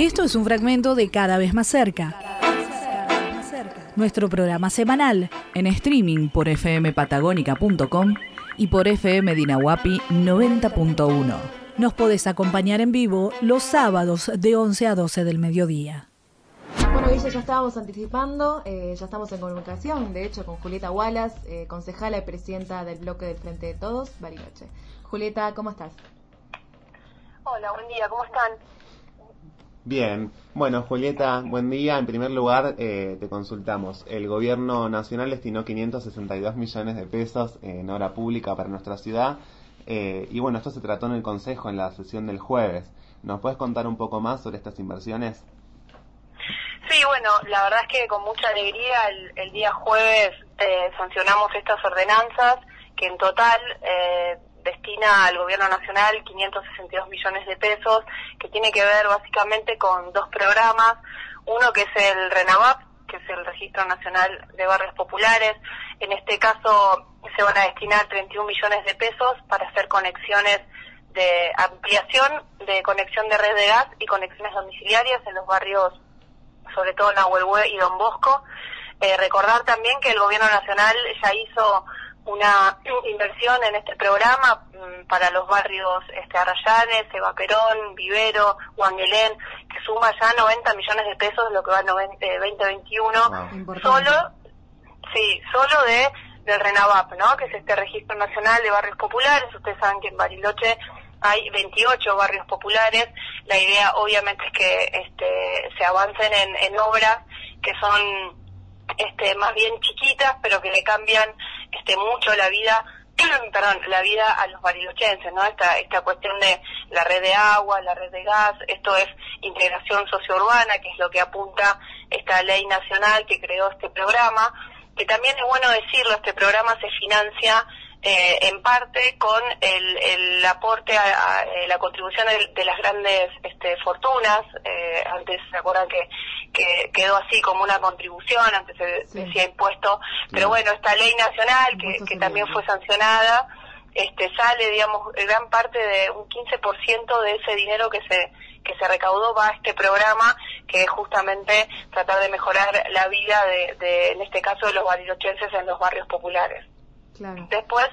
Esto es un fragmento de Cada vez más cerca. Nuestro programa semanal en streaming por fmpatagónica.com y por FM Dinahuapi 90.1. Nos podés acompañar en vivo los sábados de 11 a 12 del mediodía. Bueno, Guille, ya estábamos anticipando, eh, ya estamos en comunicación, de hecho, con Julieta Wallace, eh, concejala y presidenta del bloque del Frente de Todos, Bariloche. Julieta, ¿cómo estás? Hola, buen día, ¿cómo están? Bien, bueno Julieta, buen día. En primer lugar, eh, te consultamos. El gobierno nacional destinó 562 millones de pesos en obra pública para nuestra ciudad eh, y bueno, esto se trató en el Consejo en la sesión del jueves. ¿Nos puedes contar un poco más sobre estas inversiones? Sí, bueno, la verdad es que con mucha alegría el, día jueves eh, sancionamos estas ordenanzas que en total eh, destina al gobierno nacional 562 millones de pesos, que tiene que ver básicamente con dos programas, uno que es el RENAVAP, que es el Registro Nacional de Barrios Populares, en este caso se van a destinar 31 millones de pesos para hacer conexiones de ampliación de conexión de red de gas y conexiones domiciliarias en los barrios, sobre todo Nahuelhue y Don Bosco. Eh, recordar también que el gobierno nacional ya hizo una inversión en este programa mm, para los barrios este, Arrayanes, Eva Perón, Vivero, Huanguelén, que suma ya 90 millones de pesos, lo que va a 2021, solo, sí, solo de del RENAVAP, ¿no? que es este registro nacional de barrios populares. Ustedes saben que en Bariloche hay 28 barrios populares. La idea obviamente es que este, se avancen en, en obras que son este, más bien chiquitas, pero que le cambian este, mucho la vida perdón, la vida a los barilochenses, ¿no? Esta, esta cuestión de la red de agua, la red de gas, esto es integración sociourbana, que es lo que apunta esta ley nacional que creó este programa, que también es bueno decirlo, este programa se financia eh, en parte con el, el aporte a, eh, la contribución de, las grandes este, fortunas. Eh, antes se acuerdan que, que quedó así como una contribución, antes se decía impuesto, pero bueno, esta ley nacional que, que también fue sancionada, este sale, digamos, gran parte de un 15% de ese dinero que se que se recaudó va a este programa que es justamente tratar de mejorar la vida de, de en este caso de los barilochenses en los barrios populares. Después,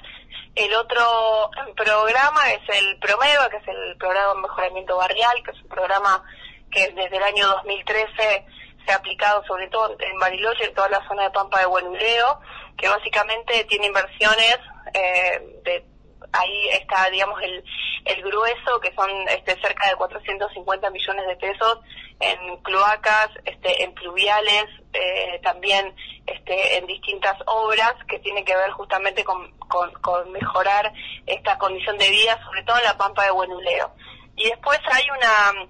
el otro programa es el PROMEVA, que es el Programa de Mejoramiento Barrial, que es un programa que desde el año 2013 se ha aplicado sobre todo en Bariloche, en toda la zona de Pampa de Buenuleo, que básicamente tiene inversiones eh, de ahí está digamos el, el grueso que son este cerca de 450 millones de pesos en cloacas este en pluviales eh, también este, en distintas obras que tienen que ver justamente con, con, mejorar esta condición de vida, sobre todo en la Pampa de Buenuleo. Y después hay una,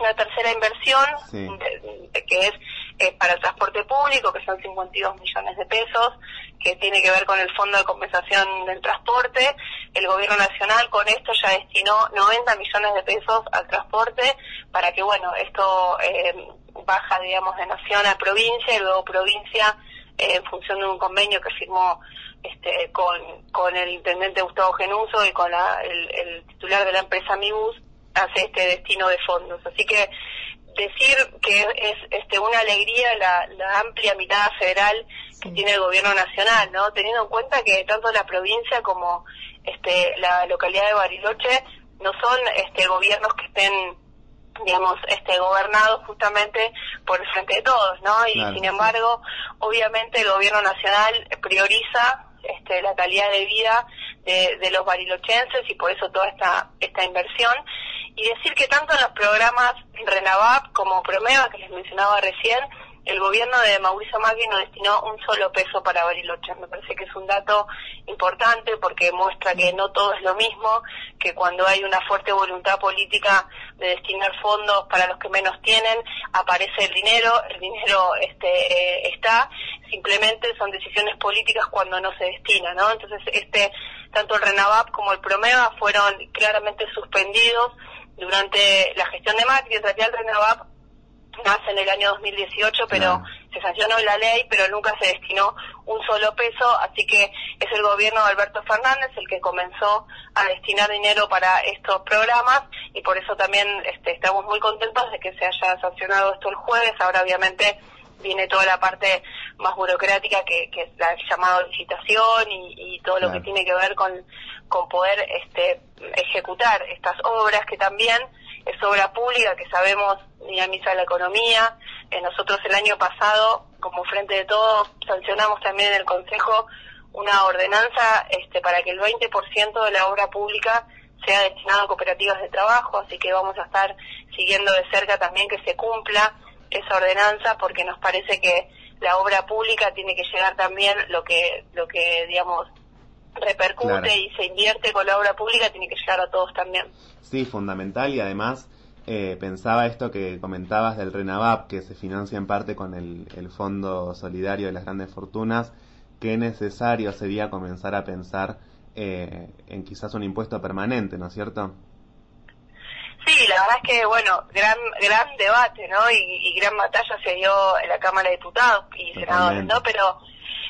una tercera inversión que es eh, para el transporte público, que son 52 millones de pesos, que tiene que ver con el Fondo de Compensación del Transporte. El Gobierno Nacional con esto ya destinó 90 millones de pesos al transporte para que, bueno, esto eh, baja, digamos, de nación a provincia y luego provincia, eh, en función de un convenio que firmó este, con, con el intendente Gustavo Genuso y con el, titular de la empresa Mibus, hace este destino de fondos. Así que decir que es este, una alegría la, la amplia mirada federal que tiene el gobierno nacional, ¿no? Teniendo en cuenta que tanto la provincia como este, la localidad de Bariloche no son este, gobiernos que estén digamos, este, gobernado justamente por el frente de todos, ¿no? Y sin embargo, obviamente el gobierno nacional prioriza este, la calidad de vida de, de, los barilochenses y por eso toda esta, esta inversión. Y decir que tanto en los programas Renavap como Promeva, que les mencionaba recién, el gobierno de Mauricio Macri no destinó un solo peso para Bariloche. Me parece que es un dato importante porque muestra que no todo es lo mismo, que cuando hay una fuerte voluntad política de destinar fondos para los que menos tienen, aparece el dinero, el dinero este, eh, está, simplemente son decisiones políticas cuando no se destina, ¿no? Entonces, este, tanto el RENAVAP como el PROMEVA fueron claramente suspendidos durante la gestión de Macri, en realidad el RENAVAP nace en el año 2018, pero se sancionó la ley, pero nunca se destinó un solo peso, así que es el gobierno de Alberto Fernández el que comenzó a destinar dinero para estos programas y por eso también este, estamos muy contentos de que se haya sancionado esto el jueves. Ahora obviamente viene toda la parte más burocrática que, que es la llamada licitación y, todo lo que tiene que ver con, con poder este, ejecutar estas obras que también es obra pública que sabemos dinamiza la economía. Eh, nosotros el año pasado, como Frente de Todos, sancionamos también en el Consejo una ordenanza este, para que el 20% de la obra pública sea destinado a cooperativas de trabajo, así que vamos a estar siguiendo de cerca también que se cumpla esa ordenanza porque nos parece que la obra pública tiene que llegar también lo que lo que digamos repercute y se invierte con la obra pública tiene que llegar a todos también. Sí, fundamental y además eh, pensaba esto que comentabas del RENAVAP, que se financia en parte con el, el Fondo Solidario de las Grandes Fortunas, qué necesario sería comenzar a pensar eh, en quizás un impuesto permanente, ¿no es cierto? Sí, la verdad es que, bueno, gran gran debate, ¿no? Y, gran batalla se dio en la Cámara de Diputados y Senadores, ¿no? Pero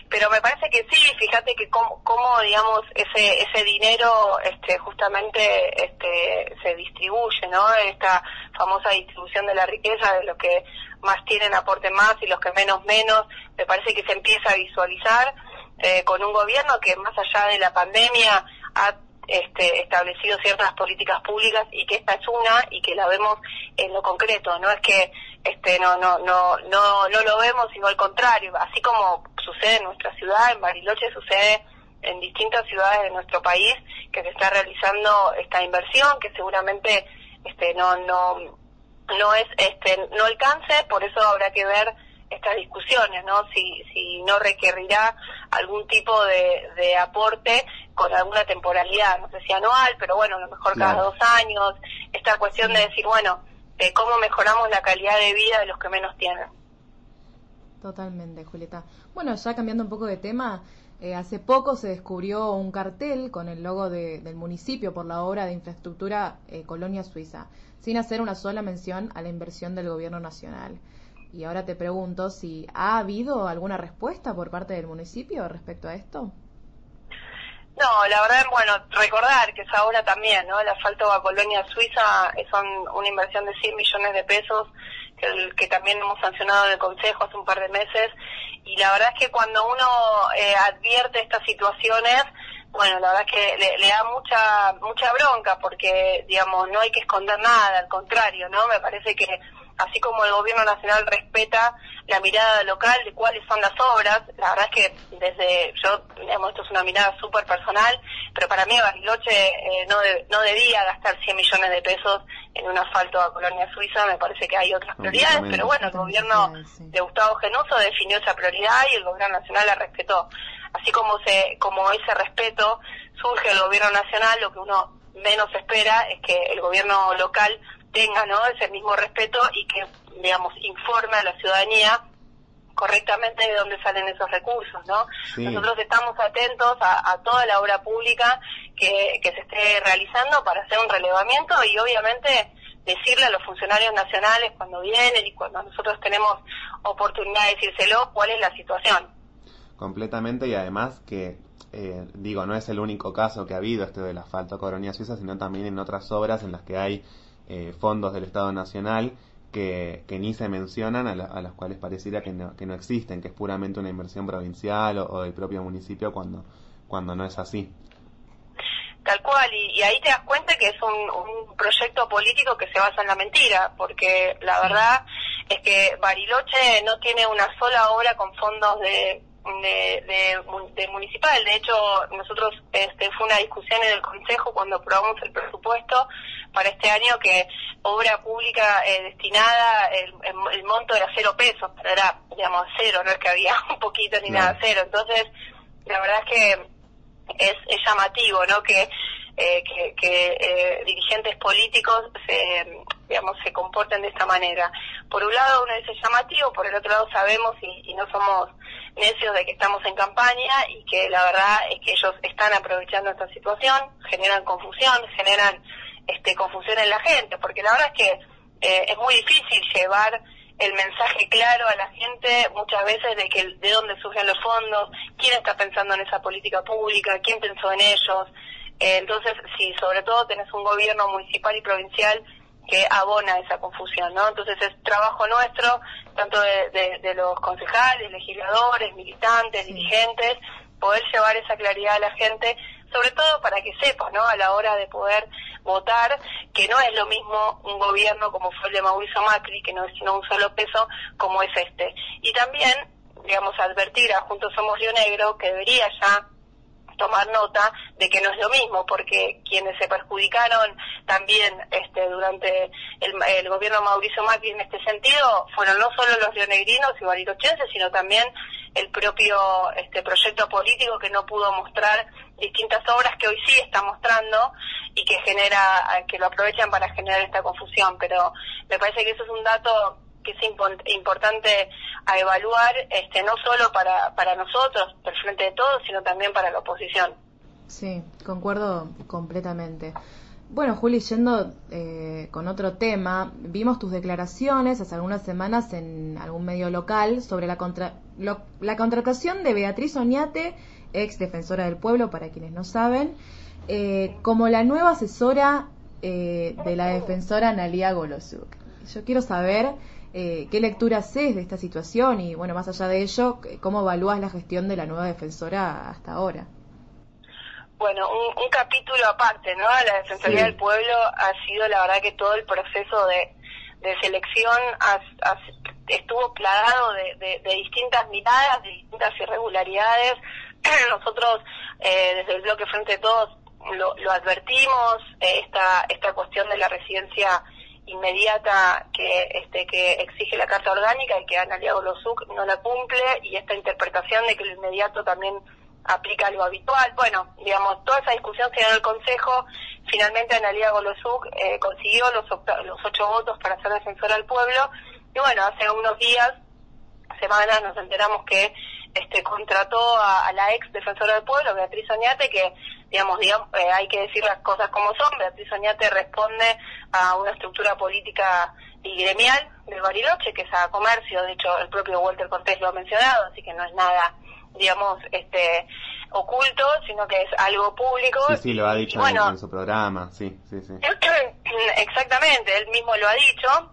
pero me parece que sí, fíjate que cómo, cómo, digamos, ese ese dinero este justamente este se distribuye, ¿no? Esta famosa distribución de la riqueza, de los que más tienen aporte más y los que menos menos, me parece que se empieza a visualizar eh, con un gobierno que más allá de la pandemia ha este, establecido ciertas políticas públicas y que esta es una y que la vemos en lo concreto no es que este no no no no no lo vemos sino al contrario. Así como sucede en nuestra ciudad en Bariloche sucede en distintas ciudades de nuestro país que se está realizando esta inversión que seguramente este no no no es este no alcance por eso habrá que ver estas discusiones, ¿no? Si, si no requerirá algún tipo de, de aporte con alguna temporalidad, no sé si anual, pero bueno, a lo mejor cada dos años, esta cuestión de decir, bueno, de cómo mejoramos la calidad de vida de los que menos tienen. Totalmente, Julieta. Bueno, ya cambiando un poco de tema, eh, hace poco se descubrió un cartel con el logo del municipio por la obra de infraestructura eh, Colonia Suiza, sin hacer una sola mención a la inversión del gobierno nacional. Y ahora te pregunto si ha habido alguna respuesta por parte del municipio respecto a esto. No, la verdad, bueno, recordar que esa obra también, ¿no? El asfalto a Colonia Suiza son una inversión de 100 millones de pesos que, que también hemos sancionado en el Consejo hace un par de meses. Y la verdad es que cuando uno eh, advierte estas situaciones, bueno, la verdad es que le, le, da mucha mucha bronca porque, digamos, no hay que esconder nada, al contrario, ¿no? Me parece que así como el gobierno nacional respeta la mirada local de cuáles son las obras, la verdad es que desde, yo, digamos, esto es una mirada súper personal, pero para mí Bariloche eh, no, no debía gastar 100 millones de pesos en un asfalto a Colonia Suiza, me parece que hay otras prioridades, pero bueno, el gobierno de Gustavo Genuso definió esa prioridad y el gobierno nacional la respetó. Así como, se, como ese respeto surge el gobierno nacional, lo que uno menos espera es que el gobierno local tenga ¿no? ese mismo respeto y que, digamos, informe a la ciudadanía correctamente de dónde salen esos recursos, ¿no? Nosotros estamos atentos a, toda la obra pública que, que se esté realizando para hacer un relevamiento y obviamente decirle a los funcionarios nacionales cuando vienen y cuando nosotros tenemos oportunidad de decírselo cuál es la situación. Completamente y además que eh, digo, no es el único caso que ha habido este del asfalto Coronia Suiza, sino también en otras obras en las que hay eh, fondos del Estado Nacional que, que ni se mencionan, a, las cuales pareciera que no, que no existen, que es puramente una inversión provincial o, del propio municipio cuando, cuando no es así. Tal cual, y, ahí te das cuenta que es un, un, proyecto político que se basa en la mentira, porque la verdad es que Bariloche no tiene una sola obra con fondos de de, de, municipal. De hecho, nosotros este, fue una discusión en el Consejo cuando aprobamos el presupuesto para este año que obra pública eh, destinada, el, el, monto era cero pesos, pero era, digamos, cero, no es que había un poquito ni nada, cero. Entonces, la verdad es que es, es llamativo, ¿no? Que eh, que, que eh, dirigentes políticos se, digamos, se comporten de esta manera. Por un lado uno dice llamativo, por el otro lado sabemos y, y no somos necios de que estamos en campaña y que la verdad es que ellos están aprovechando esta situación, generan confusión, generan este, confusión en la gente, porque la verdad es que eh, es muy difícil llevar el mensaje claro a la gente muchas veces de que de dónde surgen los fondos, quién está pensando en esa política pública, quién pensó en ellos. Eh, entonces, sí, sobre todo tenés un gobierno municipal y provincial que abona esa confusión, ¿no? Entonces es trabajo nuestro, tanto de, los concejales, legisladores, militantes, dirigentes, poder llevar esa claridad a la gente, sobre todo para que sepa, ¿no? A la hora de poder votar, que no es lo mismo un gobierno como fue el de Mauricio Macri, que no es sino un solo peso, como es este. Y también, digamos, advertir a Juntos Somos Río Negro que debería ya tomar nota de que no es lo mismo, porque quienes se perjudicaron también este, durante el, gobierno de Mauricio Macri en este sentido fueron no solo los rionegrinos y barilochenses, sino también el propio este proyecto político que no pudo mostrar distintas obras que hoy sí está mostrando y que genera que lo aprovechan para generar esta confusión. Pero me parece que eso es un dato que es importante a evaluar este no solo para para nosotros por frente de todos sino también para la oposición sí concuerdo completamente bueno, Juli, yendo eh, con otro tema, vimos tus declaraciones hace algunas semanas en algún medio local sobre la, contra la contratación de Beatriz Oñate, ex defensora del pueblo, para quienes no saben, eh, como la nueva asesora eh, de la defensora Analia Golosuk. Yo quiero saber qué lectura haces de esta situación y, bueno, más allá de ello, cómo evalúas la gestión de la nueva defensora hasta ahora bueno, un, capítulo aparte, ¿no? La Defensoría del Pueblo ha sido, la verdad, que todo el proceso de, selección estuvo plagado de, distintas miradas, de distintas irregularidades. Nosotros, eh, desde el bloque Frente de Todos, lo, advertimos, eh, esta, esta cuestión de la residencia inmediata que este que exige la Carta Orgánica y que Ana Losuk no la cumple y esta interpretación de que lo inmediato también aplica algo habitual. Bueno, digamos, toda esa discusión se dio en Consejo. Finalmente Analia Golosuk eh, consiguió los, los ocho votos para ser defensora del pueblo. Y bueno, hace unos días, semanas, nos enteramos que este contrató a, la ex defensora del pueblo, Beatriz Oñate, que, digamos, digamos eh, hay que decir las cosas como son. Beatriz Oñate responde a una estructura política y gremial del Bariloche, que es a comercio. De hecho, el propio Walter Cortés lo ha mencionado, así que no es nada digamos, este oculto, sino que es algo público. Sí, sí, lo ha dicho en, su programa, sí, sí, sí. Exactamente, él mismo lo ha dicho.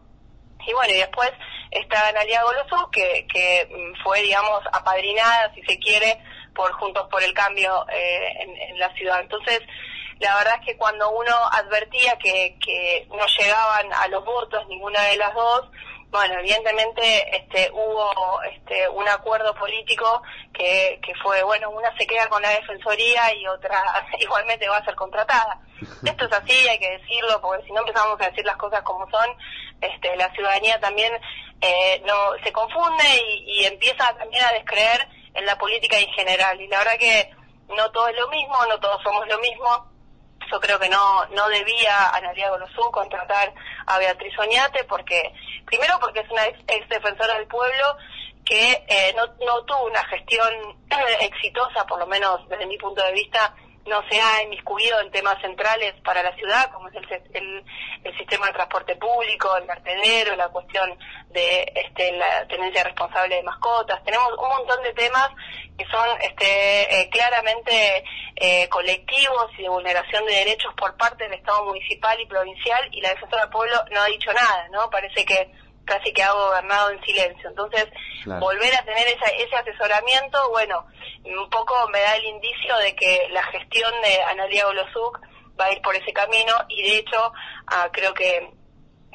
Y bueno, y después está Analia Goloso, que, que mm, fue, digamos, apadrinada, si se quiere, por Juntos por el Cambio eh, en, la ciudad. Entonces, la verdad es que cuando uno advertía que, que no llegaban a los votos ninguna de las dos, bueno, evidentemente este, hubo este, un acuerdo político que, que fue, bueno, una se queda con la defensoría y otra igualmente va a ser contratada. Esto es así, hay que decirlo, porque si no empezamos a decir las cosas como son, este, la ciudadanía también eh, no se confunde y, y empieza también a descreer en la política en general. Y la verdad que no todo es lo mismo, no todos somos lo mismo yo creo que no no debía Analia Golosú contratar a Beatriz Oñate porque primero porque es una ex, defensora del pueblo que eh, no, no tuvo una gestión exitosa, por lo menos desde mi punto de vista, no se ha inmiscuido en temas centrales para la ciudad, como es el, el, sistema de transporte público, el vertedero, la cuestión de este, la tenencia responsable de mascotas. Tenemos un montón de temas que son este, eh, claramente eh, colectivos y de vulneración de derechos por parte del Estado municipal y provincial y la defensora del pueblo no ha dicho nada, ¿no? Parece que casi que ha gobernado en silencio. Entonces, volver a tener ese asesoramiento, bueno, un poco me da el indicio de que la gestión de Analia Golosuk va a ir por ese camino y de hecho ah, creo que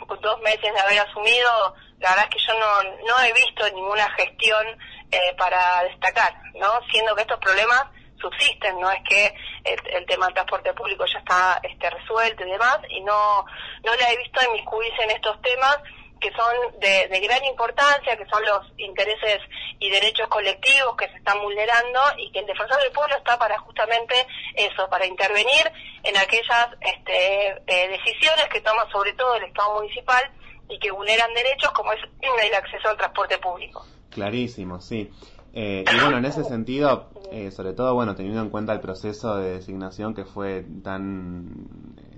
con dos meses de haber asumido, la verdad es que yo no, no he visto ninguna gestión eh, para destacar, ¿no? Siendo que estos problemas subsisten, no es que el, tema del transporte público ya está este, resuelto y demás, y no, no la he visto inmiscuirse en estos temas que son de, gran importancia, que son los intereses y derechos colectivos que se están vulnerando y que el defensor del pueblo está para justamente eso, para intervenir en aquellas este, eh, decisiones que toma sobre todo el Estado municipal y que vulneran derechos como es el acceso al transporte público. Clarísimo, sí. Eh, y bueno, en ese sentido, eh, sobre todo, bueno, teniendo en cuenta el proceso de designación que fue tan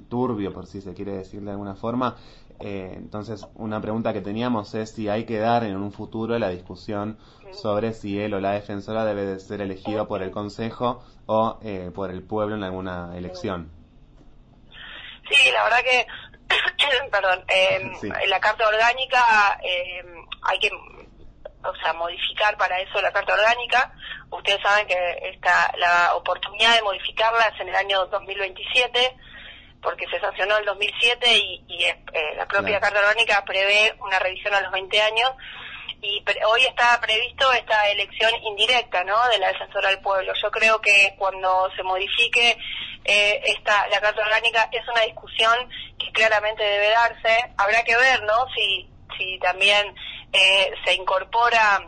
turbio, por si se quiere decir de alguna forma. Eh, entonces, una pregunta que teníamos es si hay que dar en un futuro la discusión sobre si él o la defensora debe de ser elegido por el Consejo o eh, por el pueblo en alguna elección. Sí, la verdad que, perdón, eh, la Carta Orgánica hay que o sea, modificar para eso la Carta Orgánica. Ustedes saben que esta, la oportunidad de modificarla es en el año 2027 porque se sancionó en el 2007 y, y eh, la propia Carta Orgánica prevé una revisión a los 20 años y hoy está previsto esta elección indirecta ¿no? de la defensora del pueblo. Yo creo que cuando se modifique eh, esta la Carta Orgánica es una discusión que claramente debe darse. Habrá que ver ¿no? si, si también eh, se incorpora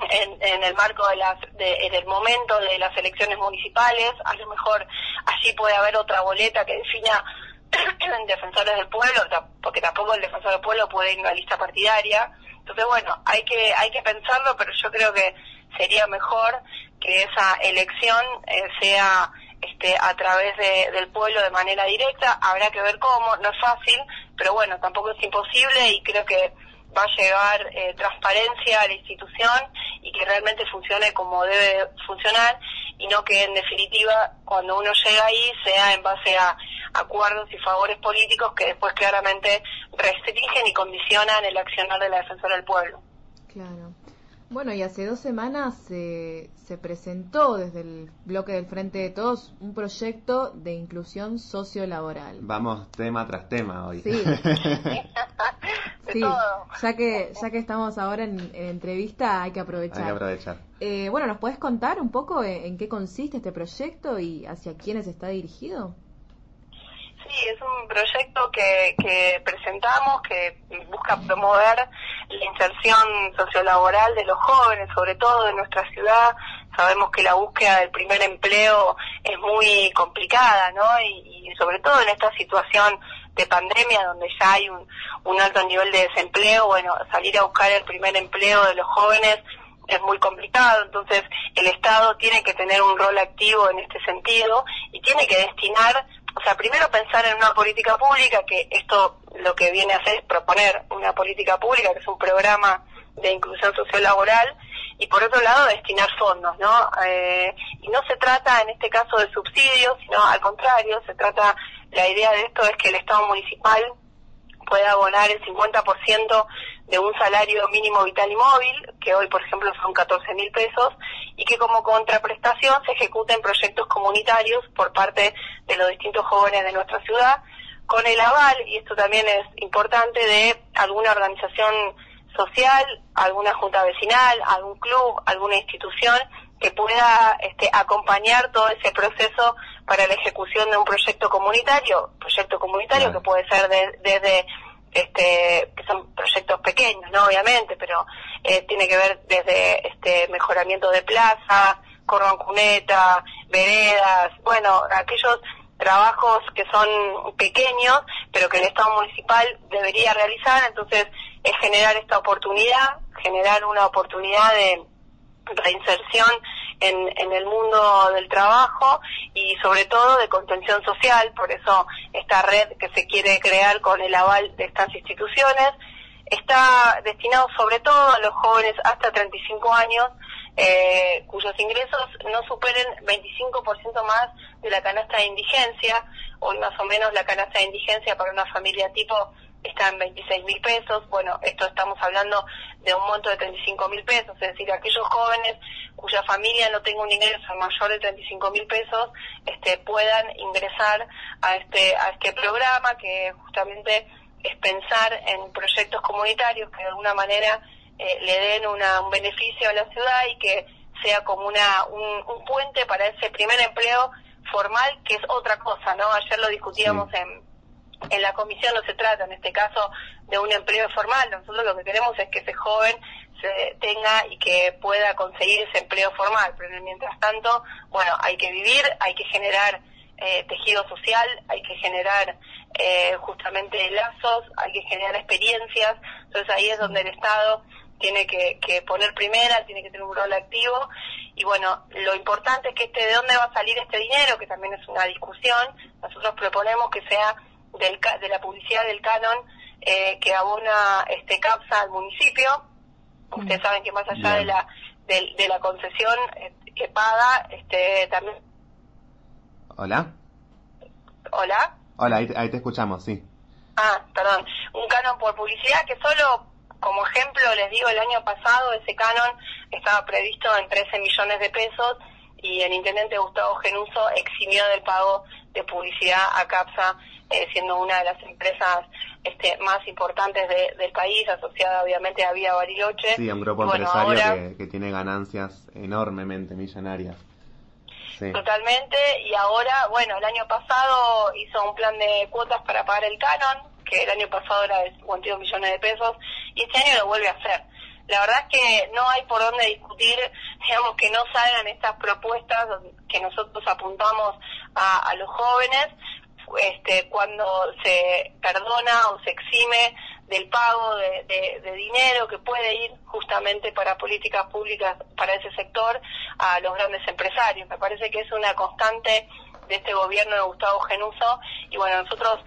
en, en, el marco de las de, en el momento de las elecciones municipales a lo mejor allí puede haber otra boleta que defina defensores del pueblo porque tampoco el defensor del pueblo puede ir a una lista partidaria. Entonces bueno hay que hay que pensarlo pero yo creo que sería mejor que esa elección eh, sea este, a través de, del pueblo de manera directa. Habrá que ver cómo no es fácil pero bueno tampoco es imposible y creo que va a llevar eh, transparencia a la institución y que realmente funcione como debe funcionar y no que en definitiva cuando uno llega ahí sea en base a acuerdos y favores políticos que después claramente restringen y condicionan el accionar de la defensora del pueblo. Claro. Bueno, y hace dos semanas se, se presentó desde el bloque del Frente de Todos un proyecto de inclusión sociolaboral. Vamos tema tras tema hoy. Sí, sí ya que ya que estamos ahora en, entrevista hay que aprovechar. Hay que aprovechar. Eh, bueno, ¿nos puedes contar un poco en qué consiste este proyecto y hacia quiénes está dirigido? Sí, es un proyecto que, que presentamos que busca promover la inserción sociolaboral de los jóvenes, sobre todo de nuestra ciudad. Sabemos que la búsqueda del primer empleo es muy complicada, ¿no? Y, sobre todo en esta situación de pandemia donde ya hay un, alto nivel de desempleo, bueno, salir a buscar el primer empleo de los jóvenes es muy complicado, entonces el Estado tiene que tener un rol activo en este sentido y tiene que destinar o sea, primero pensar en una política pública, que esto lo que viene a hacer es proponer una política pública, que es un programa de inclusión social laboral, y por otro lado destinar fondos, ¿no? Eh, y no se trata en este caso de subsidios, sino al contrario, se trata, la idea de esto es que el Estado municipal pueda abonar el 50% de un salario mínimo vital y móvil, que hoy, por ejemplo, son 14 mil pesos, y que como contraprestación se ejecuten proyectos comunitarios por parte de los distintos jóvenes de nuestra ciudad, con el aval, y esto también es importante, de alguna organización social, alguna junta vecinal, algún club, alguna institución que pueda este, acompañar todo ese proceso para la ejecución de un proyecto comunitario, proyecto comunitario que puede ser desde este, que son proyectos pequeños, ¿no? Obviamente, pero eh, tiene que ver desde este mejoramiento de plaza, cordón cuneta, veredas, bueno, aquellos trabajos que son pequeños, pero que el Estado municipal debería realizar, entonces es generar esta oportunidad, generar una oportunidad de reinserción en, en el mundo del trabajo y sobre todo de contención social, por eso esta red que se quiere crear con el aval de estas instituciones está destinado sobre todo a los jóvenes hasta 35 años eh, cuyos ingresos no superen 25% más de la canasta de indigencia. Hoy más o menos la canasta de indigencia para una familia tipo está en 26 mil pesos. Bueno, esto estamos hablando de un monto de 35 mil pesos, es decir, aquellos jóvenes cuya familia no tenga un ingreso mayor de 35 mil pesos este, puedan ingresar a este, a este programa que justamente es pensar en proyectos comunitarios que de alguna manera eh, le den una, un beneficio a la ciudad y que sea como una, un, un, puente para ese primer empleo formal, que es otra cosa, ¿no? Ayer lo discutíamos en, en la comisión, no se trata en este caso de un empleo formal, nosotros lo que queremos es que ese joven se tenga y que pueda conseguir ese empleo formal, pero mientras tanto, bueno, hay que vivir, hay que generar eh, tejido social, hay que generar eh, justamente lazos, hay que generar experiencias, entonces ahí es donde el Estado tiene que, que, poner primera, tiene que tener un rol activo. Y bueno, lo importante es que este de dónde va a salir este dinero, que también es una discusión, nosotros proponemos que sea del, de la publicidad del canon eh, que abona este CAPSA al municipio. Ustedes saben que más allá de la de, la concesión eh, que paga, este también. Hola. Hola. Hola, ahí, ahí te escuchamos, sí. Ah, perdón. Un canon por publicidad que solo como ejemplo, les digo, el año pasado ese canon estaba previsto en 13 millones de pesos y el intendente Gustavo Genuso eximió del pago de publicidad a CAPSA, eh, siendo una de las empresas este, más importantes del país, asociada obviamente a Vía Bariloche. Sí, un grupo empresario que, tiene ganancias enormemente millonarias. Totalmente, y ahora, bueno, el año pasado hizo un plan de cuotas para pagar el canon, que el año pasado era de 52 millones de pesos, y este año lo vuelve a hacer. La verdad es que no hay por dónde discutir, digamos, que no salgan estas propuestas que nosotros apuntamos a, los jóvenes, este, cuando se perdona o se exime del pago de, de, dinero que puede ir justamente para políticas públicas para ese sector a los grandes empresarios. Me parece que es una constante de este gobierno de Gustavo Genuso y bueno, nosotros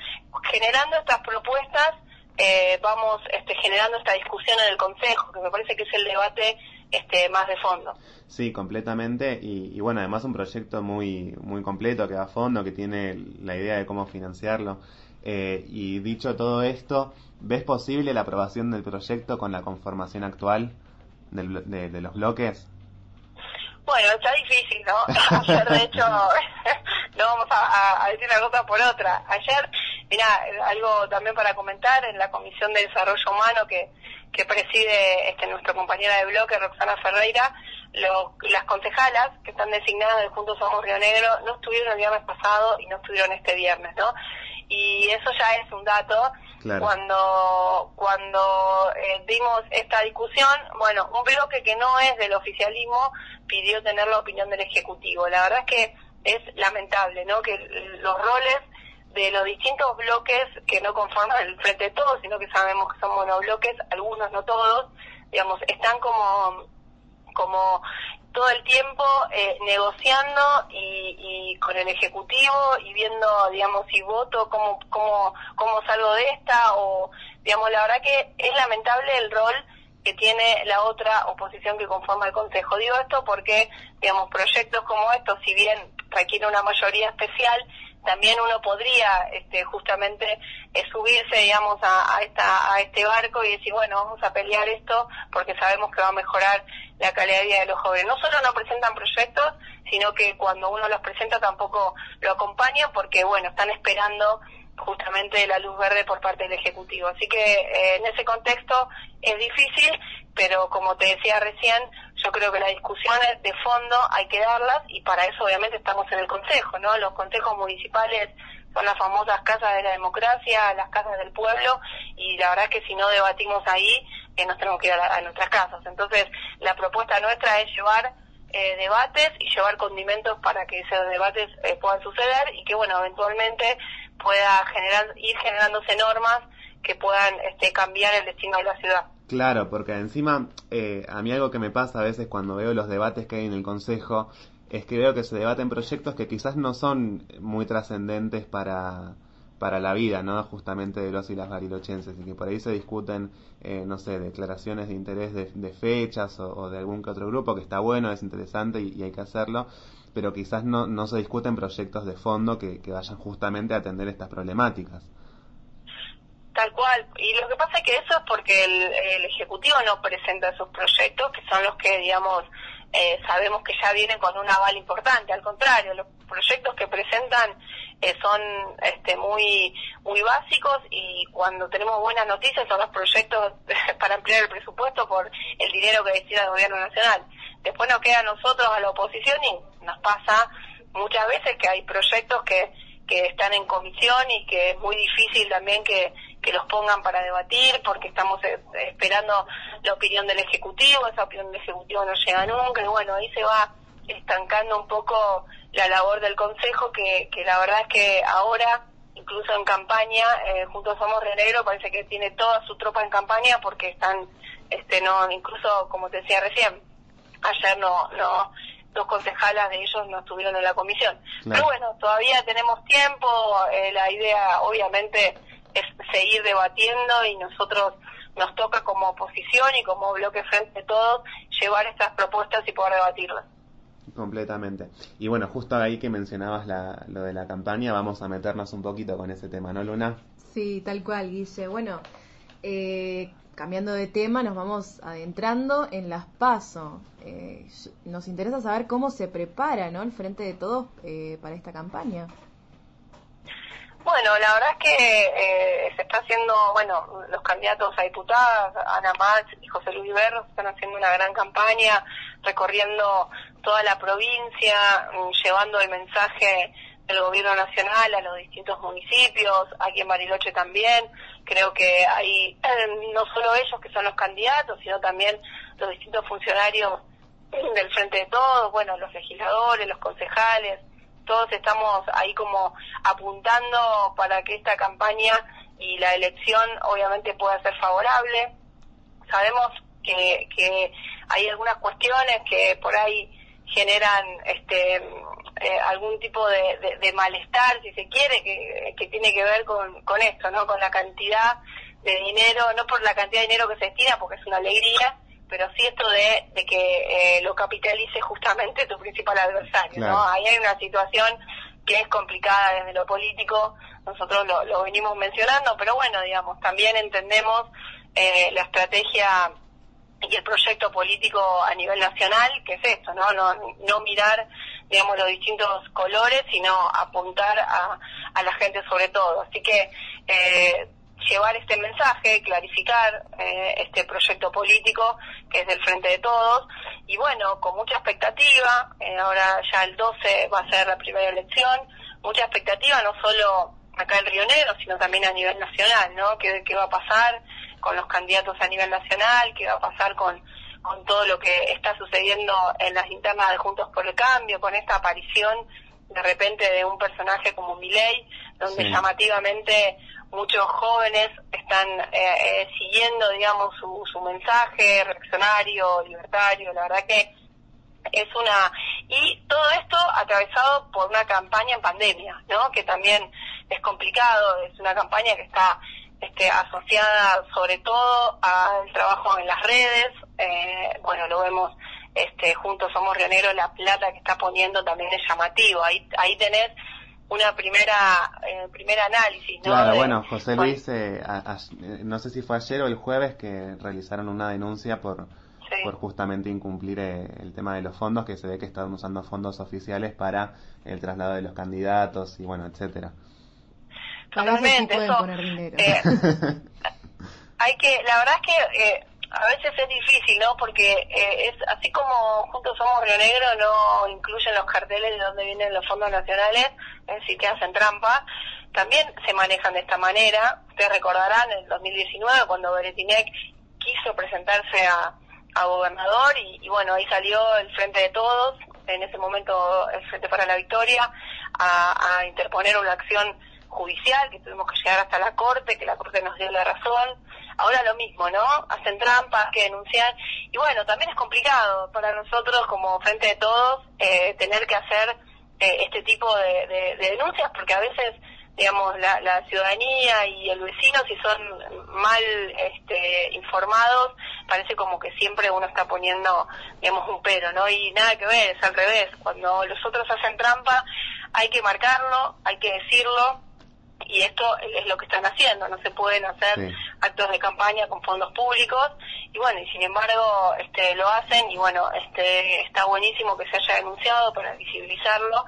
generando estas propuestas eh, vamos este, generando esta discusión en el Consejo, que me parece que es el debate este, más de fondo. Sí, completamente. Y, bueno, además un proyecto muy, muy completo que va a fondo, que tiene la idea de cómo financiarlo. Eh, y dicho todo esto, ¿ves posible la aprobación del proyecto con la conformación actual de, de los bloques? Bueno, está difícil, ¿no? Ayer, de hecho, no vamos a, decir una cosa por otra. Ayer, mira, algo también para comentar, en la Comisión de Desarrollo Humano que, que preside este nuestra compañera de bloque, Roxana Ferreira, las concejalas que están designadas de Juntos Somos Río Negro no estuvieron el viernes pasado y no estuvieron este viernes, ¿no? Y eso ya es un dato. Cuando cuando eh, dimos esta discusión, bueno, un bloque que no es del oficialismo pidió tener la opinión del Ejecutivo. La verdad es que es lamentable, ¿no? Que los roles de los distintos bloques que no conforman el Frente de Todos, sino que sabemos que son monobloques, algunos no todos, digamos, están como como todo el tiempo eh, negociando y, con el ejecutivo y viendo digamos si voto cómo cómo cómo salgo de esta o digamos la verdad que es lamentable el rol que tiene la otra oposición que conforma el Consejo. Digo esto porque, digamos, proyectos como estos, si bien requieren una mayoría especial, también uno podría este, justamente eh, subirse, digamos, a, esta, a este barco y decir, bueno, vamos a pelear esto porque sabemos que va a mejorar la calidad de vida de los jóvenes. No solo no presentan proyectos, sino que cuando uno los presenta tampoco lo acompañan porque, bueno, están esperando justamente la luz verde por parte del Ejecutivo. Así que eh, en ese contexto es difícil, pero como te decía recién, yo creo que las discusiones de fondo hay que darlas y para eso obviamente estamos en el Consejo, ¿no? Los consejos municipales son las famosas casas de la democracia, las casas del pueblo y la verdad es que si no debatimos ahí, eh, nos tenemos que ir a, nuestras casas. Entonces, la propuesta nuestra es llevar eh, debates y llevar condimentos para que esos debates puedan suceder y que, bueno, eventualmente pueda generar, ir generándose normas que puedan este, cambiar el destino de la ciudad. Claro, porque encima eh, a mí algo que me pasa a veces cuando veo los debates que hay en el Consejo es que veo que se debaten proyectos que quizás no son muy trascendentes para, para la vida, ¿no? Justamente de los y las barilochenses y que por ahí se discuten, eh, no sé, declaraciones de interés de, fechas o, de algún que otro grupo que está bueno, es interesante y hay que hacerlo pero quizás no, no se discuten proyectos de fondo que, vayan justamente a atender estas problemáticas. Tal cual. Y lo que pasa es que eso es porque el, Ejecutivo no presenta esos proyectos, que son los que, digamos, eh, sabemos que ya vienen con un aval importante. Al contrario, los proyectos que presentan eh, son este, muy muy básicos y cuando tenemos buenas noticias son los proyectos para ampliar el presupuesto por el dinero que destina el Gobierno Nacional. Después nos queda a nosotros, a la oposición, y nos pasa muchas veces que hay proyectos que, que están en comisión y que es muy difícil también que, que los pongan para debatir porque estamos esperando la opinión del Ejecutivo, esa opinión del Ejecutivo no llega nunca y bueno, ahí se va estancando un poco la labor del Consejo que, que la verdad es que ahora incluso en campaña, eh, Juntos Somos Renegro parece que tiene toda su tropa en campaña porque están, este no incluso como te decía recién, ayer no, no, dos concejalas de ellos no estuvieron en la comisión. Pero bueno, todavía tenemos tiempo, eh, la idea obviamente es seguir debatiendo y nosotros nos toca como oposición y como bloque frente a todos llevar estas propuestas y poder debatirlas. Completamente. Y bueno, justo ahí que mencionabas lo de la campaña, vamos a meternos un poquito con ese tema, ¿no, Luna? Sí, tal cual, Guille. Bueno, eh, cambiando de tema, nos vamos adentrando en las PASO. Eh, nos interesa saber cómo se prepara ¿no? el Frente de Todos eh, para esta campaña. Bueno, la verdad es que eh, se está haciendo, bueno, los candidatos a diputadas, Ana Mach y José Luis Berro, están haciendo una gran campaña, recorriendo toda la provincia, mm, llevando el mensaje del gobierno nacional a los distintos municipios, aquí en Bariloche también. Creo que hay eh, no solo ellos que son los candidatos, sino también los distintos funcionarios del Frente de Todos, bueno, los legisladores, los concejales, todos estamos ahí como apuntando para que esta campaña y la elección obviamente pueda ser favorable. Sabemos que, que hay algunas cuestiones que por ahí generan este eh, algún tipo de, malestar, si se quiere, que, que tiene que ver con, con esto, ¿no? Con la cantidad de dinero, no por la cantidad de dinero que se destina, porque es una alegría, pero sí esto de, de que eh, lo capitalice justamente tu principal adversario, ¿no? Ahí hay una situación que es complicada desde lo político, nosotros lo, lo venimos mencionando, pero bueno, digamos, también entendemos eh, la estrategia y el proyecto político a nivel nacional, que es esto, ¿no? No, no mirar, digamos, los distintos colores, sino apuntar a, a la gente sobre todo. Así que eh, llevar este mensaje, clarificar eh, este proyecto político que es del Frente de Todos y bueno, con mucha expectativa, eh, ahora ya el 12 va a ser la primera elección, mucha expectativa no solo acá en Río Negro, sino también a nivel nacional, ¿no? ¿Qué, qué va a pasar con los candidatos a nivel nacional? ¿Qué va a pasar con, con todo lo que está sucediendo en las internas de Juntos por el Cambio, con esta aparición de repente de un personaje como Milei, donde llamativamente muchos jóvenes están eh, eh, siguiendo, digamos, su, su mensaje reaccionario, libertario, la verdad que es una... Y todo esto atravesado por una campaña en pandemia, ¿no? Que también es complicado, es una campaña que está este, asociada sobre todo al trabajo en las redes, eh, bueno, lo vemos este, juntos Somos Río Negro, la plata que está poniendo también es llamativo, ahí, ahí tenés una primera eh, primer análisis. ¿no? Claro, bueno, José Luis, eh, eh, no sé si fue ayer o el jueves que realizaron una denuncia por, por justamente incumplir el tema de los fondos, que se ve que estaban usando fondos oficiales para el traslado de los candidatos y bueno, etcétera. Totalmente, eso. hay que, la verdad es que a veces es difícil, ¿no? Porque eh, es así como Juntos Somos Río Negro no incluyen los carteles de dónde vienen los fondos nacionales, es decir, que hacen trampa, también se manejan de esta manera. Ustedes recordarán en el 2019 cuando Beretinec quiso presentarse a, a gobernador y, bueno, ahí salió el Frente de Todos, en ese momento el Frente para la Victoria, a, a interponer una acción judicial que tuvimos que llegar hasta la Corte, que la Corte nos dio la razón Ahora lo mismo, ¿no? Hacen trampas, que denunciar. Y bueno, también es complicado para nosotros como frente de todos eh, tener que hacer eh, este tipo de, denuncias porque a veces digamos, la, ciudadanía y el vecino, si son mal este, informados, parece como que siempre uno está poniendo, digamos, un pero, ¿no? Y nada que ver, es al revés. Cuando los otros hacen trampa, hay que marcarlo, hay que decirlo, y esto es lo que están haciendo, no se pueden hacer actos de campaña con fondos públicos y bueno, y sin embargo este lo hacen y bueno, este está buenísimo que se haya denunciado para visibilizarlo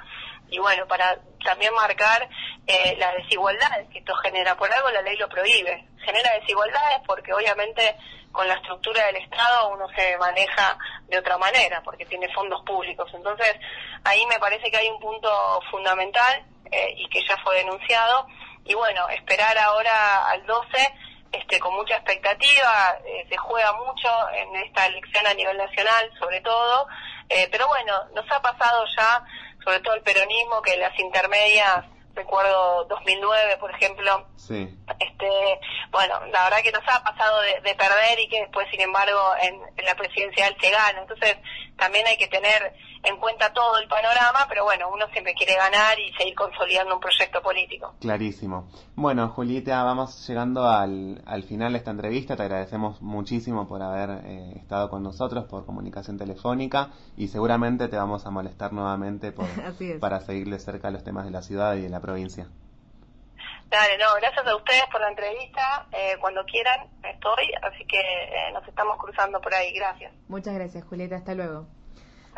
y bueno, para también marcar eh, las desigualdades que esto genera. Por algo la ley lo prohíbe. Genera desigualdades porque obviamente con la estructura del Estado uno se maneja de otra manera porque tiene fondos públicos. Entonces ahí me parece que hay un punto fundamental eh, y que ya fue denunciado. Y bueno, esperar ahora al 12 este, con mucha expectativa, eh, se juega mucho en esta elección a nivel nacional, sobre todo, eh, pero bueno, nos ha pasado ya, sobre todo el peronismo, que las intermedias, recuerdo 2009, por ejemplo, este, bueno, la verdad que nos ha pasado de, perder y que después, sin embargo, en, en, la presidencial se gana. Entonces, también hay que tener en cuenta todo el panorama, pero bueno, uno siempre quiere ganar y seguir consolidando un proyecto político. Clarísimo. Bueno, Julieta, vamos llegando al, al final de esta entrevista. Te agradecemos muchísimo por haber eh, estado con nosotros por comunicación telefónica y seguramente te vamos a molestar nuevamente por, para seguir de cerca los temas de la ciudad y de la provincia. Dale, no, gracias a ustedes por la entrevista. Eh, cuando quieran, estoy, así que eh, nos estamos cruzando por ahí. Gracias. Muchas gracias, Julieta. Hasta luego.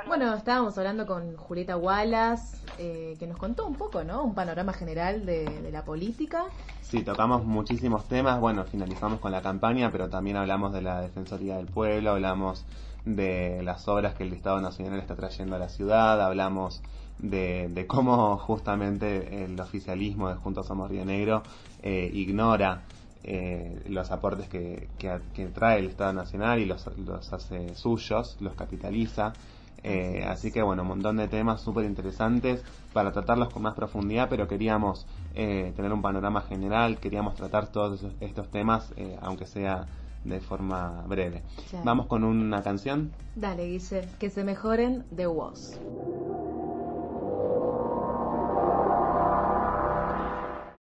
Bueno, estábamos hablando con Julieta Wallace, eh, que nos contó un poco, ¿no? Un panorama general de, la política. Sí, tocamos muchísimos temas. Bueno, finalizamos con la campaña, pero también hablamos de la Defensoría del Pueblo, hablamos de las obras que el Estado Nacional está trayendo a la ciudad, hablamos de, cómo justamente el oficialismo de Juntos Somos Río Negro eh, ignora eh, los aportes que, que, trae el Estado Nacional y los, los hace suyos, los capitaliza. Eh, así que bueno, un montón de temas súper interesantes para tratarlos con más profundidad, pero queríamos eh, tener un panorama general, queríamos tratar todos estos temas, eh, aunque sea de forma breve. Vamos con una canción. Dale, Guille, que se mejoren de Woz.